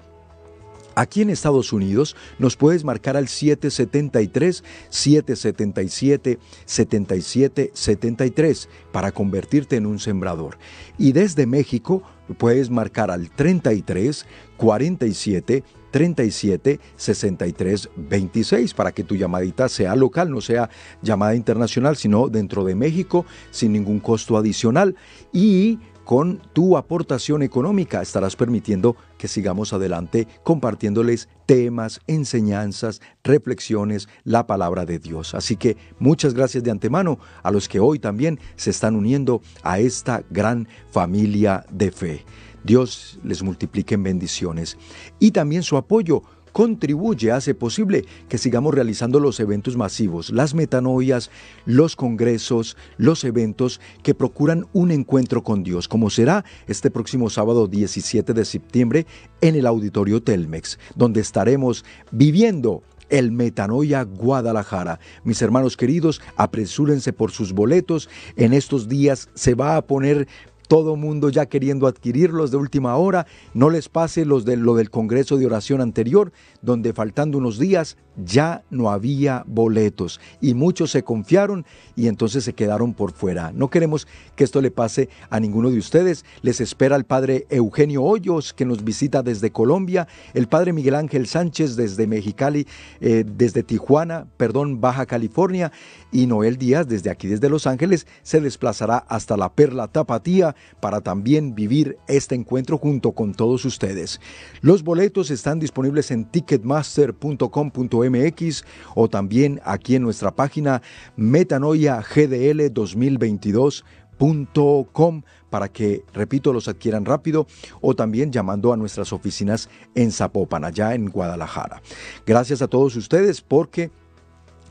Aquí en Estados Unidos nos puedes marcar al 773 777 77 73 para convertirte en un sembrador. Y desde México puedes marcar al 33 47 37 63 26 para que tu llamadita sea local, no sea llamada internacional, sino dentro de México sin ningún costo adicional. Y con tu aportación económica estarás permitiendo que sigamos adelante compartiéndoles temas, enseñanzas, reflexiones, la palabra de Dios. Así que muchas gracias de antemano a los que hoy también se están uniendo a esta gran familia de fe. Dios les multiplique en bendiciones y también su apoyo contribuye, hace posible que sigamos realizando los eventos masivos, las metanoias, los congresos, los eventos que procuran un encuentro con Dios, como será este próximo sábado 17 de septiembre en el Auditorio Telmex, donde estaremos viviendo el Metanoia Guadalajara. Mis hermanos queridos, apresúrense por sus boletos. En estos días se va a poner todo mundo ya queriendo adquirirlos de última hora, no les pase los de, lo del Congreso de Oración anterior, donde faltando unos días ya no había boletos y muchos se confiaron y entonces se quedaron por fuera. No queremos que esto le pase a ninguno de ustedes. Les espera el padre Eugenio Hoyos que nos visita desde Colombia, el padre Miguel Ángel Sánchez desde Mexicali, eh, desde Tijuana, perdón, Baja California y Noel Díaz desde aquí, desde Los Ángeles, se desplazará hasta la Perla Tapatía para también vivir este encuentro junto con todos ustedes. Los boletos están disponibles en ticketmaster.com.mx o también aquí en nuestra página metanoia.gdl2022.com para que, repito, los adquieran rápido o también llamando a nuestras oficinas en Zapopan, allá en Guadalajara. Gracias a todos ustedes porque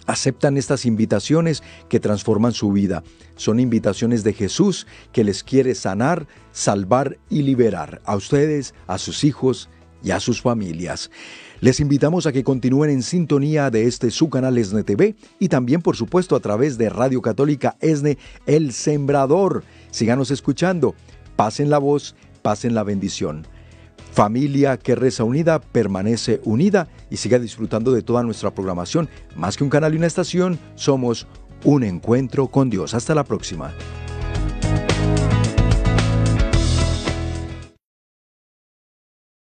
aceptan estas invitaciones que transforman su vida. Son invitaciones de Jesús que les quiere sanar, salvar y liberar a ustedes, a sus hijos y a sus familias. Les invitamos a que continúen en sintonía de este su canal ESNE TV y también por supuesto a través de Radio Católica ESNE El Sembrador. Síganos escuchando, pasen la voz, pasen la bendición. Familia que reza unida permanece unida y siga disfrutando de toda nuestra programación. Más que un canal y una estación, somos un encuentro con Dios. Hasta la próxima.